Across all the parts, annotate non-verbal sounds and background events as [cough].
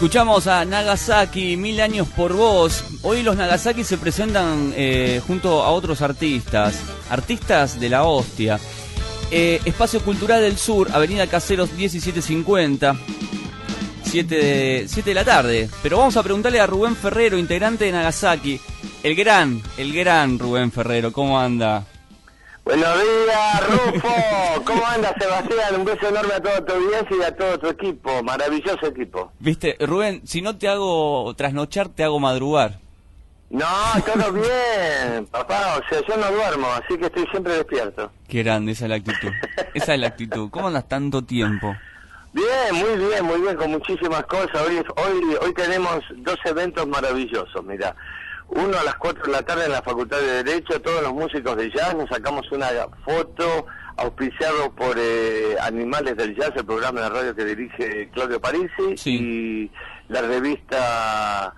Escuchamos a Nagasaki, Mil Años por Vos. Hoy los Nagasaki se presentan eh, junto a otros artistas, artistas de la hostia. Eh, Espacio Cultural del Sur, Avenida Caseros 1750, 7 de, 7 de la tarde. Pero vamos a preguntarle a Rubén Ferrero, integrante de Nagasaki. El gran, el gran Rubén Ferrero, ¿cómo anda? Buenos días, [laughs] Rufo. ¿Cómo anda, Sebastián? Un beso enorme a toda tu audiencia y a todo tu equipo. Maravilloso equipo. Viste, Rubén, si no te hago trasnochar, te hago madrugar. No, todo [laughs] bien, papá. O sea, yo no duermo, así que estoy siempre despierto. Qué grande, esa es la actitud. Esa es la actitud. ¿Cómo andas tanto tiempo? Bien, muy bien, muy bien, con muchísimas cosas. Hoy, hoy, hoy tenemos dos eventos maravillosos, mira. Uno a las 4 de la tarde en la Facultad de Derecho, todos los músicos de jazz, nos sacamos una foto auspiciado por eh, Animales del Jazz, el programa de radio que dirige Claudio Parisi, y la revista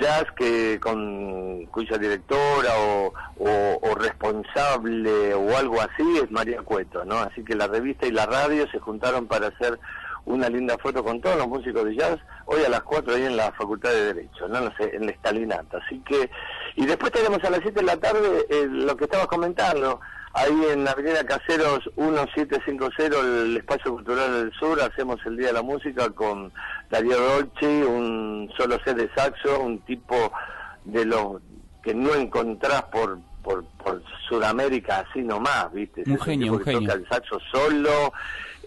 Jazz que con cuya directora o, o, responsable o algo así es María Cueto, ¿no? Así que la revista y la radio se juntaron para hacer una linda foto con todos los músicos de jazz, hoy a las 4 ahí en la Facultad de Derecho, no, no sé, en la escalinata. Así que, y después tenemos a las 7 de la tarde eh, lo que estabas comentando, ahí en la Avenida Caseros 1750, el Espacio Cultural del Sur, hacemos el Día de la Música con Darío Dolce, un solo set de saxo, un tipo de los que no encontrás por por, por Sudamérica así nomás, ¿viste? Un genio, un genio. Toca el saxo solo,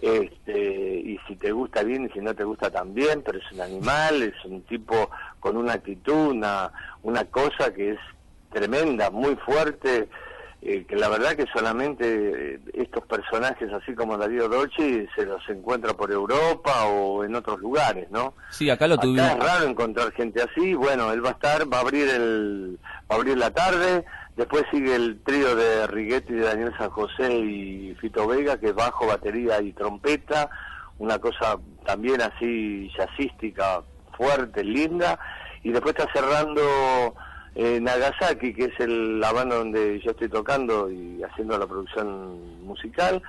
este, y si te gusta bien y si no te gusta también, pero es un animal, es un tipo con una actitud, una, una cosa que es tremenda, muy fuerte, eh, que la verdad que solamente eh, estos personajes así como Darío Dolce se los encuentra por Europa o en otros lugares, ¿no? Sí, acá lo tuvimos. es raro encontrar gente así, bueno, él va a estar, va a abrir el, va a abrir la tarde, Después sigue el trío de Righetti, de Daniel San José y Fito Vega, que es bajo, batería y trompeta, una cosa también así jazzística, fuerte, linda. Y después está cerrando eh, Nagasaki, que es el, la banda donde yo estoy tocando y haciendo la producción musical,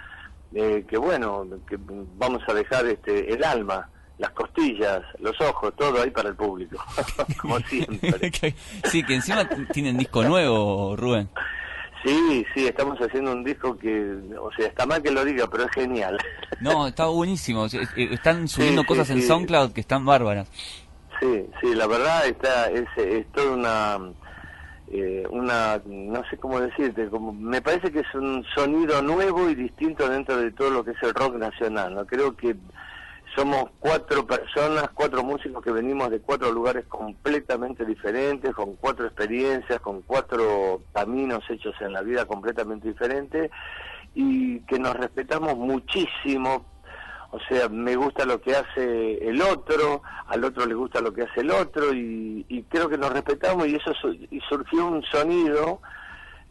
eh, que bueno, que vamos a dejar este el alma las costillas, los ojos, todo ahí para el público, [laughs] como siempre. [laughs] sí, que encima tienen disco nuevo, Rubén. Sí, sí, estamos haciendo un disco que, o sea, está mal que lo diga, pero es genial. [laughs] No, está buenísimo. Están subiendo cosas en SoundCloud que están bárbaras. Sí, sí, la verdad está es, es toda una eh, una no sé cómo decirte, como me parece que es un sonido nuevo y distinto dentro de todo lo que es el rock nacional. No creo que somos cuatro personas, cuatro músicos que venimos de cuatro lugares completamente diferentes, con cuatro experiencias, con cuatro caminos hechos en la vida completamente diferentes y que nos respetamos muchísimo. O sea, me gusta lo que hace el otro, al otro le gusta lo que hace el otro y, creo que nos respetamos y eso y surgió un sonido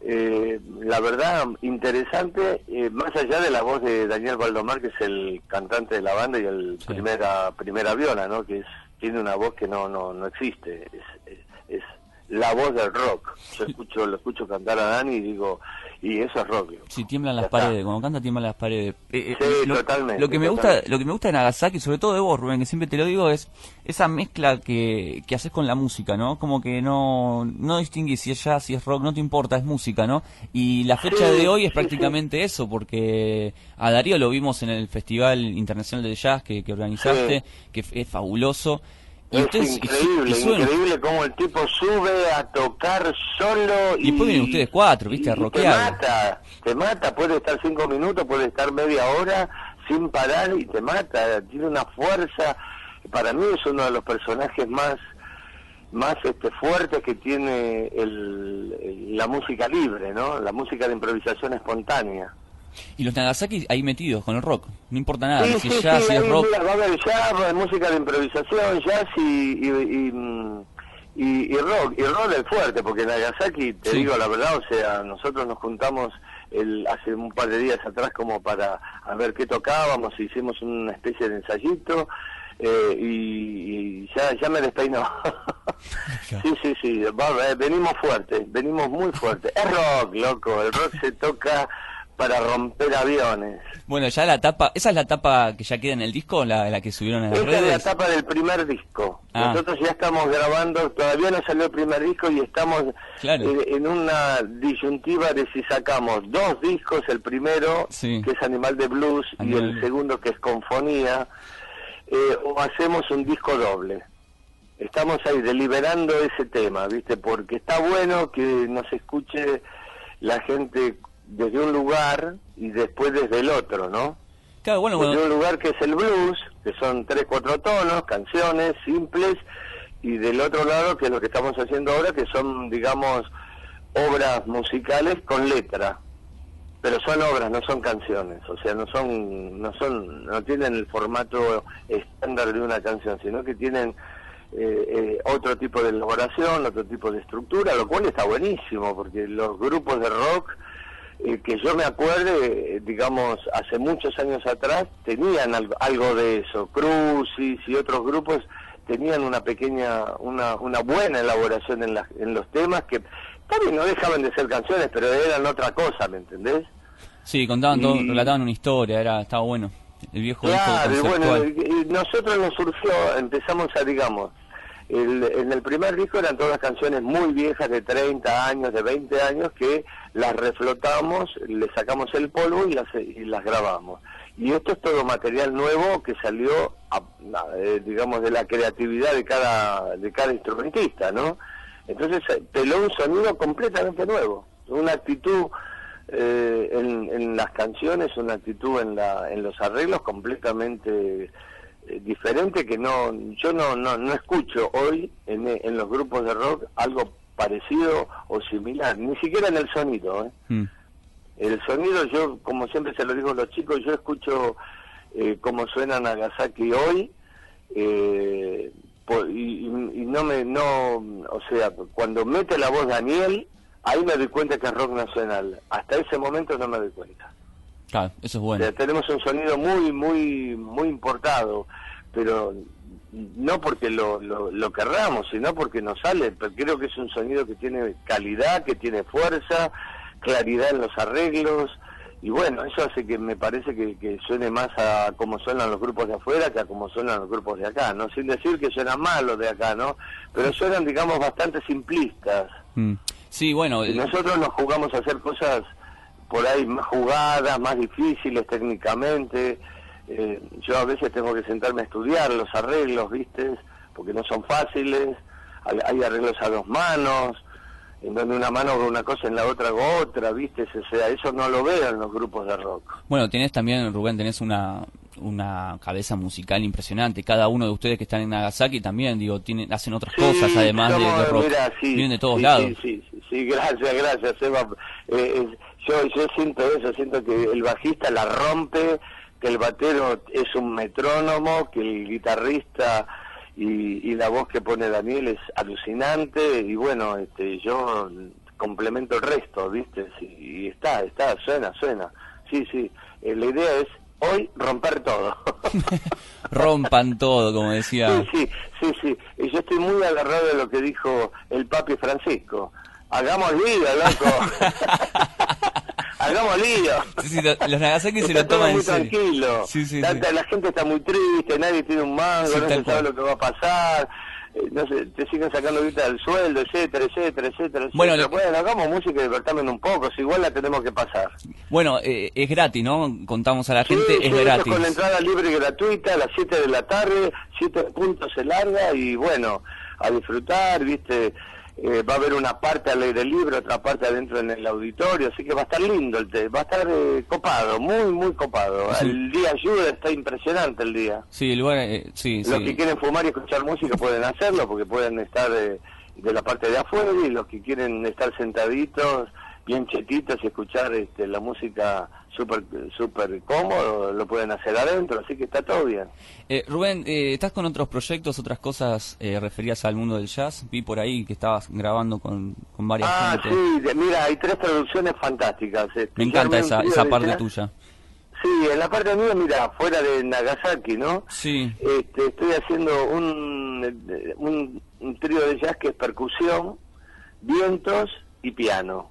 eh, la verdad, interesante, eh, más allá de la voz de Daniel Valdomar, que es el cantante de la banda y el primera primera viola, ¿no? Que es, tiene una voz que no no no existe, es, es la voz del rock. Yo escucho lo escucho cantar a Dani y digo, y eso es rock. Sí, tiemblan las paredes, cuando canta tiemblan las paredes. Eh, eh, sí, lo, totalmente. Lo que me gusta, lo que me gusta de Nagasaki, sobre todo de vos, Rubén, que siempre te lo digo, es esa mezcla que, que haces con la música, ¿no? Como que no, no distinguís si es jazz, si es rock, no te importa, es música, ¿no? Y la fecha de hoy es prácticamente eso, porque a Darío lo vimos en el Festival Internacional de Jazz que, que organizaste, que es fabuloso. Es increíble, increíble cómo el tipo sube a tocar solo y... Y después vienen ustedes cuatro, viste, a rockear. Te mata, te mata, puede estar cinco minutos, puede estar media hora sin parar y te mata, tiene una fuerza, para mí es uno de los personajes más más este fuertes que tiene el, la música libre, ¿no? La música de improvisación espontánea. Y los Nagasaki ahí metidos con el rock, no importa nada, sí, si sí, jazz, sí, si es rock. Va a haber jazz, música de improvisación, jazz y, y, y, y, rock, y rock es fuerte, porque Nagasaki, te digo la verdad, o sea, nosotros nos juntamos el, hace un par de días atrás como para a ver qué tocábamos, hicimos una especie de ensayito, eh, y, ya, ya me despeinó. [laughs] sí, sí, sí, va, venimos fuertes, venimos muy fuertes. Es rock, loco, el rock se toca para romper aviones. Bueno, ya la tapa, ¿esa es la tapa que ya queda en el disco, la, la que subieron en las Esta redes? es la tapa del primer disco. Ah. Nosotros ya estamos grabando, todavía no salió el primer disco y estamos Claro. eh, en una disyuntiva de si sacamos dos discos, el primero, Sí. que es Animal de Blues, Animal y el segundo, que es Confonía, eh, o hacemos un disco doble. Estamos ahí deliberando ese tema, ¿viste? Porque está bueno que nos escuche la gente desde un lugar y después desde el otro, ¿no? Claro, bueno, Desde bueno, un lugar que es el blues, que son tres, cuatro tonos, canciones simples, y del otro lado, que es lo que estamos haciendo ahora, que son, digamos, obras musicales con letra. Pero son obras, no son canciones, o sea, no son, no son, no tienen el formato estándar de una canción, sino que tienen eh, eh, otro tipo de elaboración, otro tipo de estructura, lo cual está buenísimo, porque los grupos de rock eh, que yo me acuerde, eh, digamos, hace muchos años atrás, tenían algo, algo de eso. Crucis y otros grupos tenían una pequeña, una, una buena elaboración en, las en los temas que también no dejaban de ser canciones, pero eran otra cosa, ¿me entendés? sí, contaban todo, y- relataban una historia, era, estaba bueno. El viejo Claro, y bueno, nosotros nos surgió, empezamos a, digamos, el- en el primer disco eran todas canciones muy viejas de 30 años, de 20 años, que las reflotamos, le sacamos el polvo y las, y las grabamos. Y esto es todo material nuevo que salió, a- eh, digamos, de la creatividad de cada, de cada instrumentista, ¿no? Entonces eh, peló un sonido completamente nuevo, una actitud eh, en, en las canciones, una actitud en, la, en los arreglos completamente diferente que no yo no, no, no escucho hoy en, en los grupos de rock algo parecido o similar, ni siquiera en el sonido. ¿eh? Mm. El sonido, yo como siempre se lo digo a los chicos, yo escucho eh, cómo suena Nagasaki hoy eh, y- y no me, no, o sea, cuando mete la voz Daniel, ahí me doy cuenta que es rock nacional. Hasta ese momento no me doy cuenta. Claro, eso es O bueno. sea, tenemos un sonido muy, muy, muy importado, pero no porque lo, lo, lo querramos, sino porque nos sale. Pero creo que es un sonido que tiene calidad, que tiene fuerza, claridad en los arreglos. Y bueno, eso hace que me parece que, que suene más a como suenan los grupos de afuera que a como suenan los grupos de acá, ¿no? Sin decir que suenan mal los de acá, ¿no? Pero suenan, digamos, bastante simplistas. Mm. Sí, bueno, Y eh, nosotros nos jugamos a hacer cosas por ahí más jugadas, más difíciles técnicamente. Eh, yo a veces tengo que sentarme a estudiar los arreglos, ¿viste? Porque no son fáciles. Hay, arreglos a dos manos, en donde una mano hago una cosa, en la otra hago otra, ¿viste? O sea, eso no lo veo en los grupos de rock. bueno, tenés también, Rubén, tenés una, una cabeza musical impresionante. Cada uno de ustedes que están en Nagasaki también, digo, tienen, hacen otras Sí, cosas además de- de, rock. mirá, sí, Vienen de todos sí, lados. Sí, sí, sí, sí, gracias, gracias, Eva. Eh, eh, yo, yo siento eso, siento que el bajista la rompe, que el batero es un metrónomo, que el guitarrista y, y la voz que pone Daniel es alucinante y bueno, este, yo complemento el resto, ¿viste? Sí, y está, está, suena, suena. Sí, sí, Eh, la idea es hoy romper todo. [laughs] Rompan todo, como decía. Sí, sí, sí, sí. Y yo estoy muy agarrado de lo que dijo el papi Francisco. Hagamos lío, loco. [laughs] Hagamos lío. Sí, sí, lo- los Nagasaki se lo toman muy en serio. tranquilo. Sí, sí, la, sí. la gente está muy triste, nadie tiene un mango, no se sabe lo que va a pasar. eh, No sé, te siguen sacando ahorita del sueldo, etcétera, etcétera, etcétera. Bueno, etcétera. bueno, hagamos música y divertámonos un poco, si igual la tenemos que pasar. Bueno, eh, es gratis, ¿no? Contamos a la gente, es gratis. con entrada libre y gratuita a las 7 de la tarde, 7 puntos se larga y bueno, a disfrutar, ¿viste? Eh, va a haber una parte al aire libre, otra parte adentro en el auditorio, así que va a estar lindo el té, va a estar eh, copado, muy, muy copado. Sí. El día ayuda, está impresionante el día. Sí, el lugar, eh, sí, Los sí. que quieren fumar y escuchar música pueden hacerlo porque pueden estar eh, de la parte de afuera y los que quieren estar sentaditos, bien chetitos y escuchar este, la música súper super cómodo, lo pueden hacer adentro, así que está todo bien. Eh, Rubén, eh, ¿estás con otros proyectos, otras cosas eh, referidas al mundo del jazz? Vi por ahí que estabas grabando con, con varias Ah, gente. sí, de- mira, hay tres producciones fantásticas. Me encanta esa, esa parte jazz. tuya. Sí, en la parte mía, mira, fuera de Nagasaki, ¿no? Sí, Este, estoy haciendo un, un, un trío de jazz que es percusión, vientos y piano.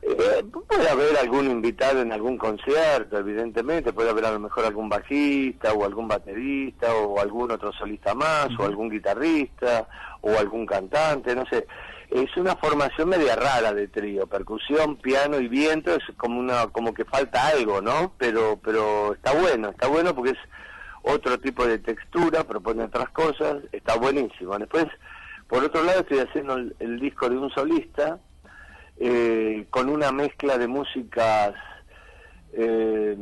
Eh, puede haber algún invitado en algún concierto, evidentemente, puede haber a lo mejor algún bajista o algún baterista o algún otro solista más o algún guitarrista o algún cantante, no sé. Es una formación media rara de trío, percusión, piano y viento, es como una como que falta algo, ¿no? Pero pero está bueno, está bueno porque es otro tipo de textura, propone otras cosas, está buenísimo. Después, por otro lado, estoy haciendo el disco de un solista eh, con una mezcla de músicas eh,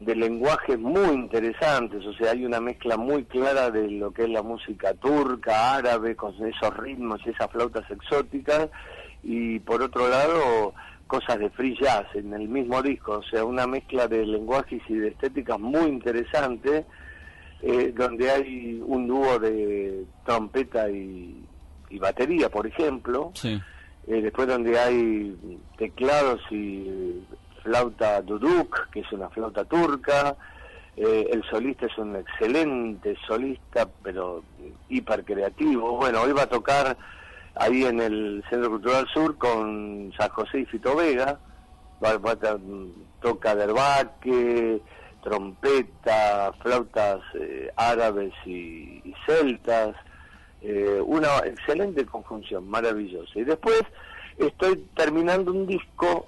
de lenguajes muy interesantes, o sea, hay una mezcla muy clara de lo que es la música turca, árabe, con esos ritmos y esas flautas exóticas, y por otro lado, cosas de free jazz en el mismo disco, o sea, una mezcla de lenguajes y de estéticas muy interesante, eh, donde hay un dúo de trompeta y, batería, por ejemplo. Eh, después donde hay teclados y flauta duduk, que es una flauta turca, eh, el solista es un excelente solista, pero hiper creativo. Bueno, hoy va a tocar ahí en el Centro Cultural Sur con San José y Fito Vega, va, a, toca derbaque, trompeta, flautas eh, árabes y celtas, eh, una excelente conjunción, maravillosa. Y después estoy terminando un disco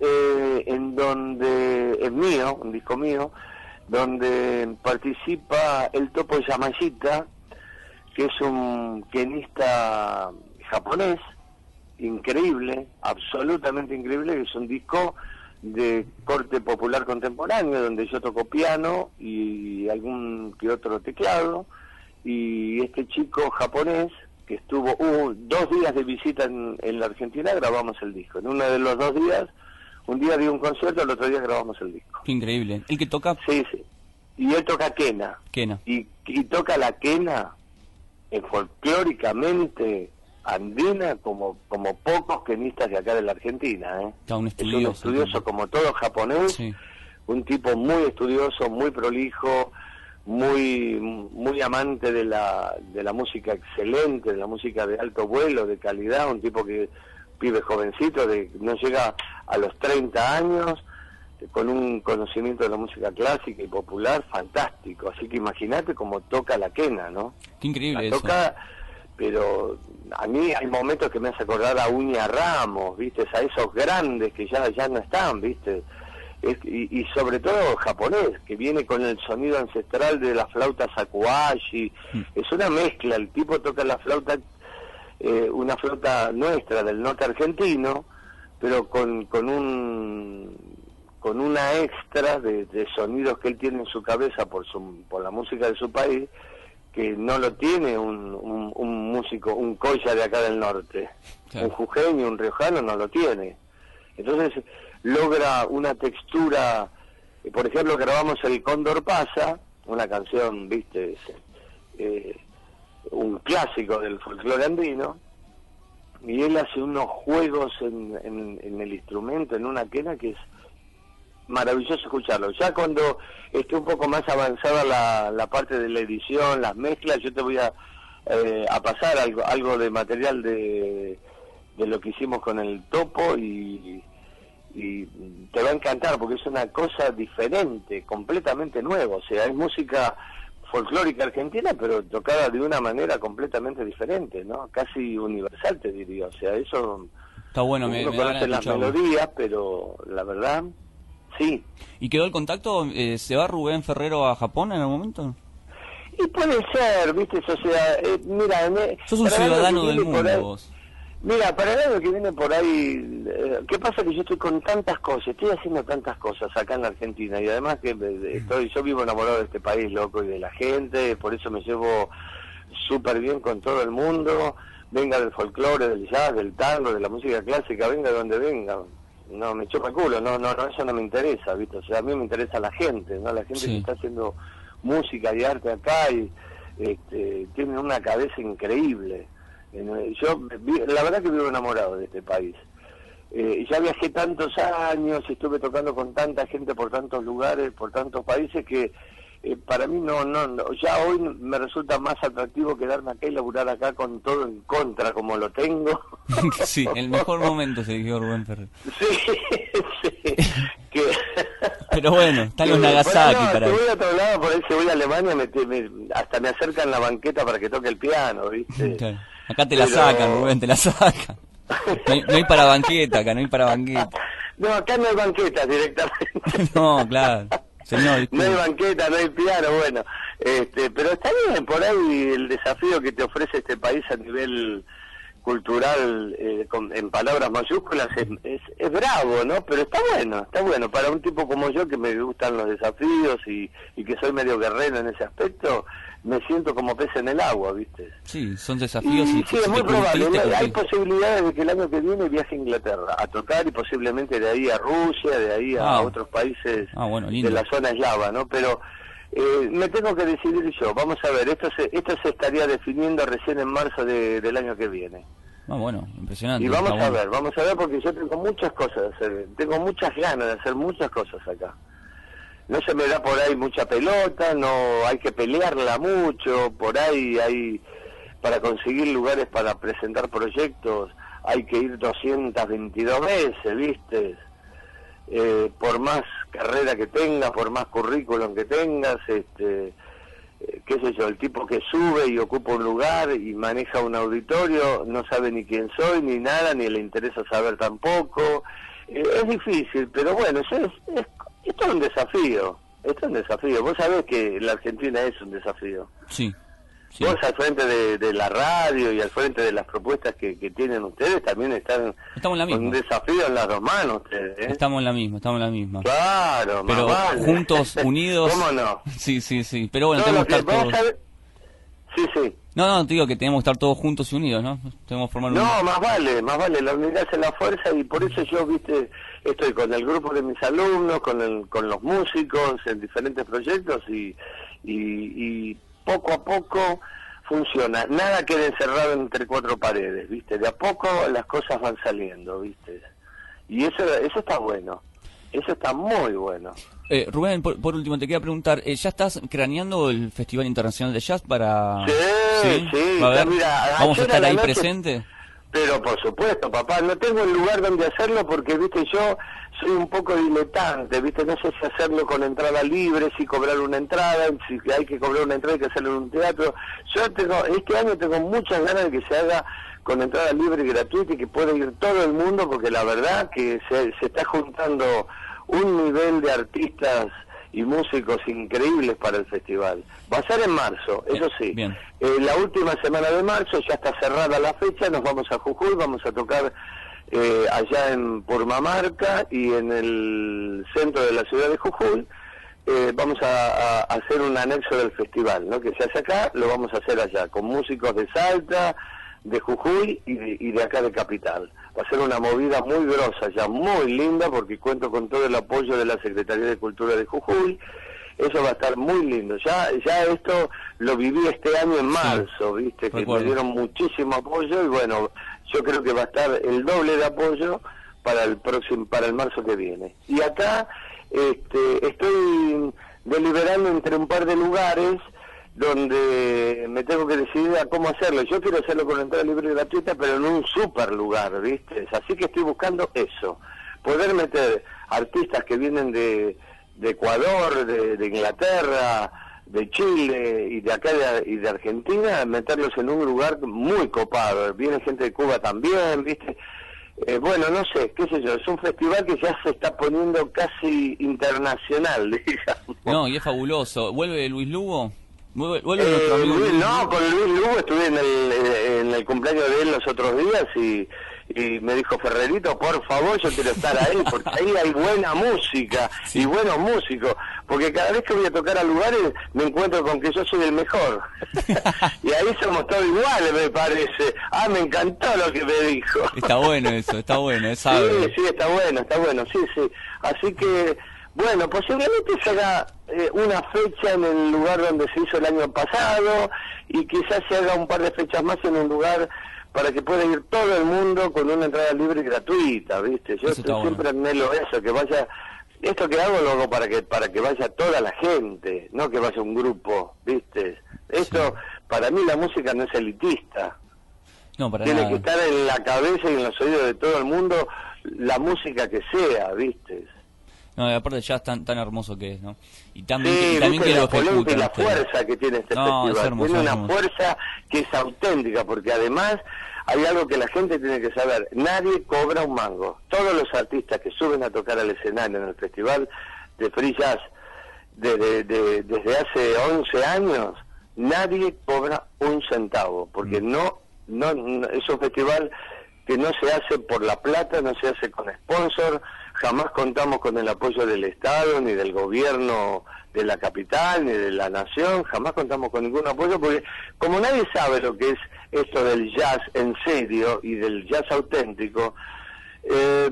eh, en donde es mío, un disco mío, donde participa el Topo Yamashita, que es un pianista japonés, increíble, absolutamente increíble, que es un disco de corte popular contemporáneo, donde yo toco piano y algún que otro teclado, y este chico japonés que estuvo uh, dos días de visita en, la Argentina grabamos el disco. En uno de los dos días, un día dio un concierto, el otro día grabamos el disco. Qué increíble. ¿El que toca? Sí, sí. Y él toca quena. Quena. Y, y toca la quena en folclóricamente andina como como pocos quenistas de acá de la Argentina. ¿eh? un estudioso. Es un estudioso como todo japonés, un tipo muy estudioso, muy prolijo, muy muy amante de la, de la música excelente, de la música de alto vuelo, de calidad, un tipo que vive jovencito, de no llega a los 30 años, con un conocimiento de la música clásica y popular fantástico. Así que imagínate cómo toca la quena, ¿no? Qué increíble Toca, pero a mí hay momentos que me hace acordar a Uña Ramos, ¿viste? A esos grandes que ya, ya no están, ¿viste? Y, sobre todo japonés, que viene con el sonido ancestral de la flauta sakuashi. Mm. Es una mezcla, el tipo toca la flauta, eh, una flauta nuestra del norte argentino, pero con, con un con una extra de, sonidos que él tiene en su cabeza por, su, por la música de su país, que no lo tiene un, un, músico, un colla de acá del norte. Un jujeño, un riojano no lo tiene. Entonces, logra una textura, eh, por ejemplo, grabamos El Cóndor Pasa, una canción, viste, eh, un clásico del folclore andino, y él hace unos juegos en, en, el instrumento, en una quena que es maravilloso escucharlo. Ya cuando esté un poco más avanzada la, la parte de la edición, las mezclas, yo te voy a, eh, a pasar algo, algo de material de, de lo que hicimos con el topo y, y te va a encantar porque es una cosa diferente, completamente nueva, o sea, es música folclórica argentina, pero tocada de una manera completamente diferente, ¿no? Casi universal, te diría, o sea, eso... Está bueno, me, me conoce las melodías, pero la verdad, sí. ¿Y quedó el contacto? Eh, ¿Se va Rubén Ferrero a Japón en algún momento? Y puede ser, ¿viste? O sea, eh, mira... Me, Sos un ciudadano del mundo, vos. Mira, para el año que viene por ahí, eh, ¿qué pasa? Que yo estoy con tantas cosas, estoy haciendo tantas cosas acá en la Argentina y además que estoy, yo vivo enamorado de este país, loco, y de la gente, por eso me llevo súper bien con todo el mundo, venga del folclore, del jazz, del tango, de la música clásica, venga de donde venga. No, me chupa el culo, no, no, no, eso no me interesa, ¿viste? O sea, a mí me interesa la gente, ¿no? La gente que está haciendo música y arte acá y este, tiene una cabeza increíble yo, la verdad que vivo enamorado de este país. Eh, ya viajé tantos años, estuve tocando con tanta gente por tantos lugares, por tantos países, que, eh, para mí no, no, no, ya hoy me resulta más atractivo quedarme acá y laburar acá con todo en contra como lo tengo. [laughs] sí, el mejor momento se dijo Rubén Ferrer. Sí, [laughs] sí. que, [laughs] Pero bueno, están los Nagasaki no, para... Si voy a otro lado, por ahí si voy a Alemania, me, me- hasta me acercan la banqueta para que toque el piano, ¿viste? Claro. Acá te la Pero- sacan, Rubén, te la sacan. No hay, no hay para banqueta, acá no hay para banqueta. No, acá no hay banquetas directamente. [laughs] No, claro. Señor, No hay banqueta, no hay piano, bueno. Este, pero está bien, por ahí el desafío que te ofrece este país a nivel cultural, eh, con- en palabras mayúsculas, es, es, es bravo, ¿no? Pero está bueno, está bueno. Para un tipo como yo que me gustan los desafíos y, y que soy medio guerrero en ese aspecto, me siento como pez en el agua, ¿viste? Sí, son desafíos y, Y, sí, es si muy te probable. cumpliste, Hay posibilidades de que el año que viene viaje a Inglaterra a tocar y posiblemente de ahí a Rusia, de ahí a Ah. otros países Ah, bueno, de la zona eslava, ¿no? Pero eh, me tengo que decidir yo. Vamos a ver, esto se, esto se estaría definiendo recién en marzo de- del año que viene. Ah, bueno, impresionante. Y vamos a ver, vamos a ver porque yo tengo muchas cosas de hacer, tengo muchas ganas de hacer muchas cosas acá. No se me da por ahí mucha pelota, no hay que pelearla mucho, por ahí hay para conseguir lugares para presentar proyectos hay que ir 222 veces, ¿viste? Eh, por más carrera que tengas, por más currículum que tengas, este, eh, qué sé yo, el tipo que sube y ocupa un lugar y maneja un auditorio, no sabe ni quién soy, ni nada, ni le interesa saber tampoco. Eh, es difícil, pero bueno, es, es- esto es un desafío, esto es un desafío. Vos sabés que la Argentina es un desafío. Sí. Sí. Vos al frente de, de la radio y al frente de las propuestas que, que tienen ustedes también están Estamos en la con un desafío en las dos manos ustedes, ¿eh? Estamos en la misma, estamos en la misma. Claro, Pero vale. juntos, [laughs] unidos. ¿Cómo no? [laughs] Sí, sí, sí. Pero bueno, Todo tenemos que estar todos. Sí, sí. No, no, te digo que tenemos que estar todos juntos y unidos, ¿no? Tenemos que formar un. No, más vale, más vale, la unidad es la fuerza y por eso yo, viste, estoy con el grupo de mis alumnos, con, el, con los músicos en diferentes proyectos y, y, y poco a poco funciona. Nada queda encerrado entre cuatro paredes, viste, de a poco las cosas van saliendo, viste. Y eso, eso está bueno, eso está muy bueno. Eh, Rubén, por, por último, te quería preguntar, eh, ¿ya estás craneando el Festival Internacional de Jazz para...? Sí, sí, ¿Va a haber? mira, ¿Vamos a estar ahí noche- presente? Pero por supuesto, papá, no tengo el lugar donde hacerlo porque, viste, yo soy un poco diletante, viste, no sé si hacerlo con entrada libre, si cobrar una entrada, si hay que cobrar una entrada hay que hacerlo en un teatro. Yo tengo, este año tengo muchas ganas de que se haga con entrada libre y gratuita y que pueda ir todo el mundo porque la verdad que se, se está juntando un nivel de artistas y músicos increíbles para el festival. Va a ser en marzo, eso sí. Bien. Eh, la última semana de marzo ya está cerrada la fecha, nos vamos a Jujuy, vamos a tocar eh, allá en Purmamarca y en el centro de la ciudad de Jujuy. Eh, vamos a, a hacer un anexo del festival, ¿no? Que se hace acá, lo vamos a hacer allá, con músicos de Salta, de Jujuy y de, y de acá de Capital. Va a ser una movida muy grosa, ya muy linda, porque cuento con todo el apoyo de la Secretaría de Cultura de Jujuy. Eso va a estar muy lindo. Ya, ya esto lo viví este año en marzo, viste, que me dieron muchísimo apoyo y bueno, yo creo que va a estar el doble de apoyo para el próximo, para el marzo que viene. Y acá, este, estoy deliberando entre un par de lugares donde me tengo que decidir a cómo hacerlo. Yo quiero hacerlo con entrada libre y gratuita, pero en un super lugar, ¿viste? Así que estoy buscando eso. Poder meter artistas que vienen de, de Ecuador, de, Inglaterra, de Chile y de acá de- y de Argentina, meterlos en un lugar muy copado. Viene gente de Cuba también, ¿viste? Eh, bueno, no sé, qué sé yo, es un festival que ya se está poniendo casi internacional, [laughs] digamos. No, y es fabuloso. ¿Vuelve Luis Lugo? ¿Vuelve, vuelve Eh, amigo Luis- no, con Luis Lugo estuve en el, en el cumpleaños de él los otros días y, y me dijo Ferrerito, por favor, yo quiero estar ahí, porque ahí hay buena música y buenos músicos, porque cada vez que voy a tocar a lugares me encuentro con que yo soy el mejor. [laughs] y ahí somos todos iguales, me parece. Ah, me encantó lo que me dijo. Está bueno eso, está bueno, es Sí, sí, está bueno, está bueno, sí, sí. Así que, bueno, posiblemente se haga eh, una fecha en el lugar donde se hizo el año pasado y quizás se haga un par de fechas más en un lugar para que pueda ir todo el mundo con una entrada libre y gratuita, ¿viste? Yo estoy siempre anhelo eso, que vaya esto que hago lo hago para que para que vaya toda la gente, no que vaya un grupo, ¿viste? Esto, para mí la música no es elitista. No, para Tiene nada. que estar en la cabeza y en los oídos de todo el mundo la música que sea, ¿viste? No, y aparte el jazz tan, tan hermoso que es, ¿no? Y también, Sí, y también que lo ejecutan la fuerza que tiene este No, es festival. hermoso, tiene una hermoso. fuerza que es auténtica, porque además hay algo que la gente tiene que saber. Nadie cobra un mango. Todos los artistas que suben a tocar al escenario en el festival de Free Jazz desde, de- desde hace 11 años, nadie cobra un centavo, porque Mm. no, no, no- es un festival que no se hace por la plata, no se hace con sponsor, jamás contamos con el apoyo del Estado, ni del gobierno de la capital, ni de la nación, jamás contamos con ningún apoyo, porque como nadie sabe lo que es esto del jazz en serio y del jazz auténtico, eh,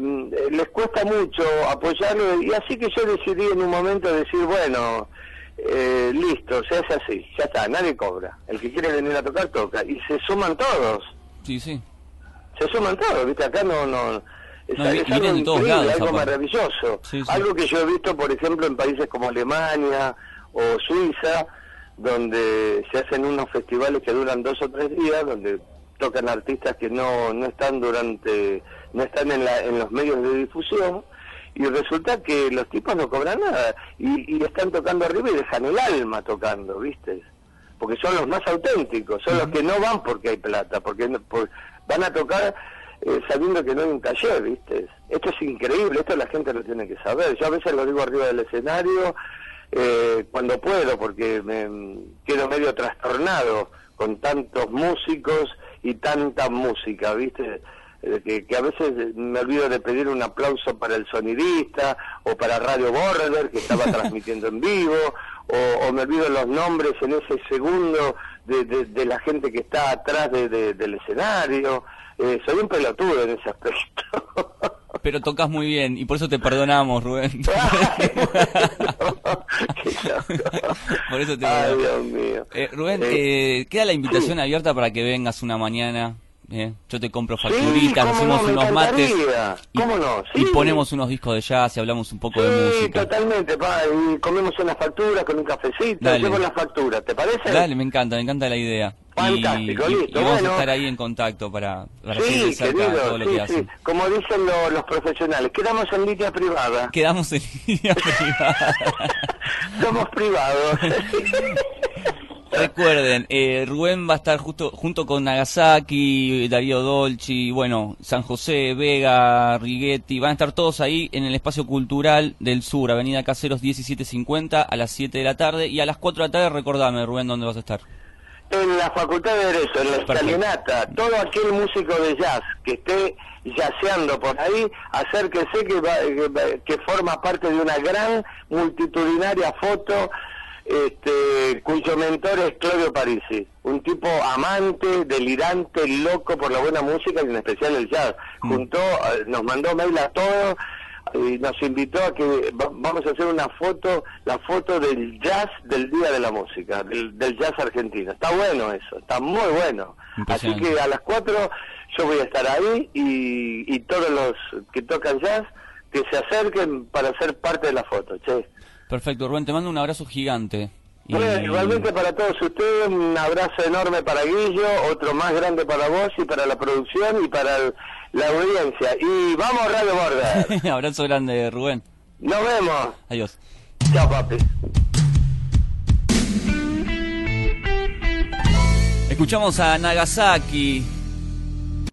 les cuesta mucho apoyarlo y así que yo decidí en un momento decir, bueno, eh, listo, se hace así, ya está, nadie cobra. El que quiere venir a tocar, toca. Y se suman todos, Sí, sí. se suman todos, ¿viste? Acá no... no No, es algo de todos increíble, lados, algo aparte. maravilloso. Sí, sí. Algo que yo he visto, por ejemplo, en países como Alemania o Suiza, donde se hacen unos festivales que duran dos o tres días, donde tocan artistas que no, no están durante, no están en, la, en los medios de difusión, y resulta que los tipos no cobran nada, y, y están tocando arriba y dejan el alma tocando, ¿viste? Porque son los más auténticos, son los que no van porque hay plata, porque no- por- van a tocar eh, sabiendo que no hay un taller, ¿viste? Esto es increíble, esto la gente lo tiene que saber. Yo a veces lo digo arriba del escenario eh, cuando puedo, porque me quedo medio trastornado con tantos músicos y tanta música, ¿viste? Eh, Que, que a veces me olvido de pedir un aplauso para el sonidista o para Radio Border que estaba [laughs] transmitiendo en vivo o, o me olvido los nombres en ese segundo de, de- de la gente que está atrás de- de- del escenario Eh, soy un pelotudo en ese aspecto [laughs] Pero tocas muy bien y por eso te perdonamos, Rubén. [laughs] Ay. [laughs] Por eso te Ay. Dios mío. Eh, Rubén, Eh, eh, queda la invitación abierta para que vengas una mañana. Eh. Yo te compro Sí, facturitas, cómo hacemos no, unos mates y, ¿Cómo no? y Sí. ponemos unos discos de jazz y hablamos un poco de Sí, música. totalmente, pa, y comemos una factura con un cafecito, Dale. llevo la factura, ¿te parece? Dale, me encanta, me encanta la idea. Y- Fantástico, y, listo, y vamos bueno. a estar ahí en contacto para, para de Sí, querido, todo lo sí, que sí. hacen. Como dicen lo- los profesionales, quedamos en línea privada. Quedamos en [laughs] línea privada. Somos privados. [laughs] Recuerden, eh, Rubén va a estar justo junto con Nagasaki, Darío Dolci, bueno, San José, Vega, Righetti, van a estar todos ahí en el espacio cultural del sur, Avenida Caseros 1750 a las 7 de la tarde. Y a las 4 de la tarde recordame, Rubén, dónde vas a estar. en la Facultad de Derecho, en la escalinata, todo aquel músico de jazz que esté yaceando por ahí, acérquese que, va- que, va- que forma parte de una gran multitudinaria foto este, cuyo mentor es Claudio Parisi, un tipo amante, delirante, loco por la buena música y en especial el jazz. Mm. Juntó, eh, nos mandó mail a todos y nos invitó a que va- vamos a hacer una foto, la foto del jazz del Día de la Música, del, del jazz argentino. Está bueno eso, está muy bueno. Así que a las 4 yo voy a estar ahí y, y todos los que tocan jazz que se acerquen para ser parte de la foto, che. Perfecto, Rubén, te mando un abrazo gigante. Bueno, igualmente para todos ustedes, un abrazo enorme para Guillo, otro más grande para vos y para la producción y para el- la audiencia. Y vamos Radio Border. [laughs] abrazo grande, Rubén. Nos vemos. Adiós. Chao, papi. Escuchamos a Nagasaki